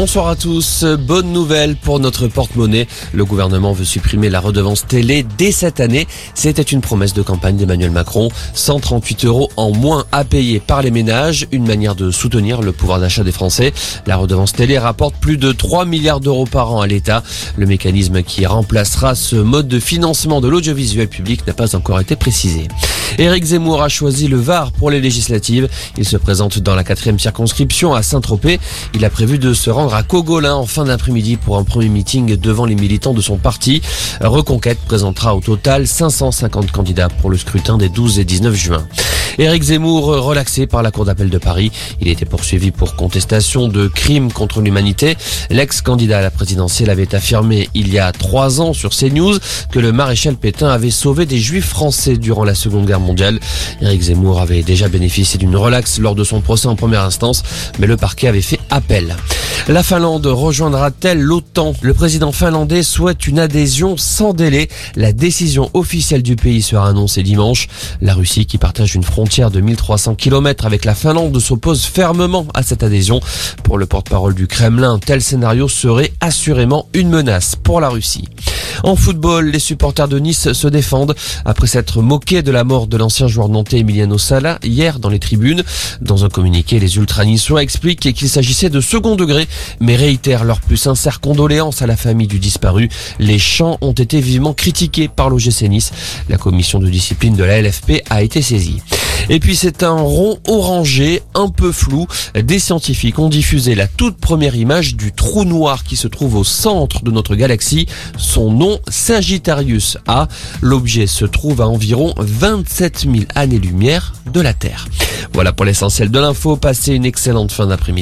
Bonsoir à tous. Bonne nouvelle pour notre porte-monnaie. Le gouvernement veut supprimer la redevance télé dès cette année. C'était une promesse de campagne d'Emmanuel Macron. 138 euros en moins à payer par les ménages. Une manière de soutenir le pouvoir d'achat des Français. La redevance télé rapporte plus de 3 milliards d'euros par an à l'État. Le mécanisme qui remplacera ce mode de financement de l'audiovisuel public n'a pas encore été précisé. Éric Zemmour a choisi le Var pour les législatives. Il se présente dans la quatrième circonscription à Saint-Tropez. Il a prévu de se rendre à Cogolin en fin d'après-midi pour un premier meeting devant les militants de son parti. Reconquête présentera au total 550 candidats pour le scrutin des 12 et 19 juin. Éric Zemmour relaxé par la Cour d'appel de Paris. Il était poursuivi pour contestation de crimes contre l'humanité. L'ex-candidat à la présidentielle avait affirmé il y a trois ans sur CNews que le maréchal Pétain avait sauvé des juifs français durant la Seconde Guerre mondiale. Éric Zemmour avait déjà bénéficié d'une relaxe lors de son procès en première instance, mais le parquet avait fait appel. La Finlande rejoindra-t-elle l'OTAN? Le président finlandais souhaite une adhésion sans délai. La décision officielle du pays sera annoncée dimanche. La Russie, qui partage une frontière de 1300 km avec la Finlande, s'oppose fermement à cette adhésion. Pour le porte-parole du Kremlin, tel scénario serait assurément une menace pour la Russie. En football, les supporters de Nice se défendent après s'être moqués de la mort de l'ancien joueur nantais Emiliano Sala hier dans les tribunes. Dans un communiqué, les ultra-niçois expliquent qu'il s'agissait de second degré, mais réitèrent leur plus sincère condoléances à la famille du disparu. Les chants ont été vivement critiqués par l'OGC Nice. La commission de discipline de la LFP a été saisie. Et puis c'est un rond orangé, un peu flou. Des scientifiques ont diffusé la toute première image du trou noir qui se trouve au centre de notre galaxie. Son nom, Sagittarius A. L'objet se trouve à environ 27 000 années-lumière de la Terre. Voilà pour l'essentiel de l'info. Passez une excellente fin d'après-midi.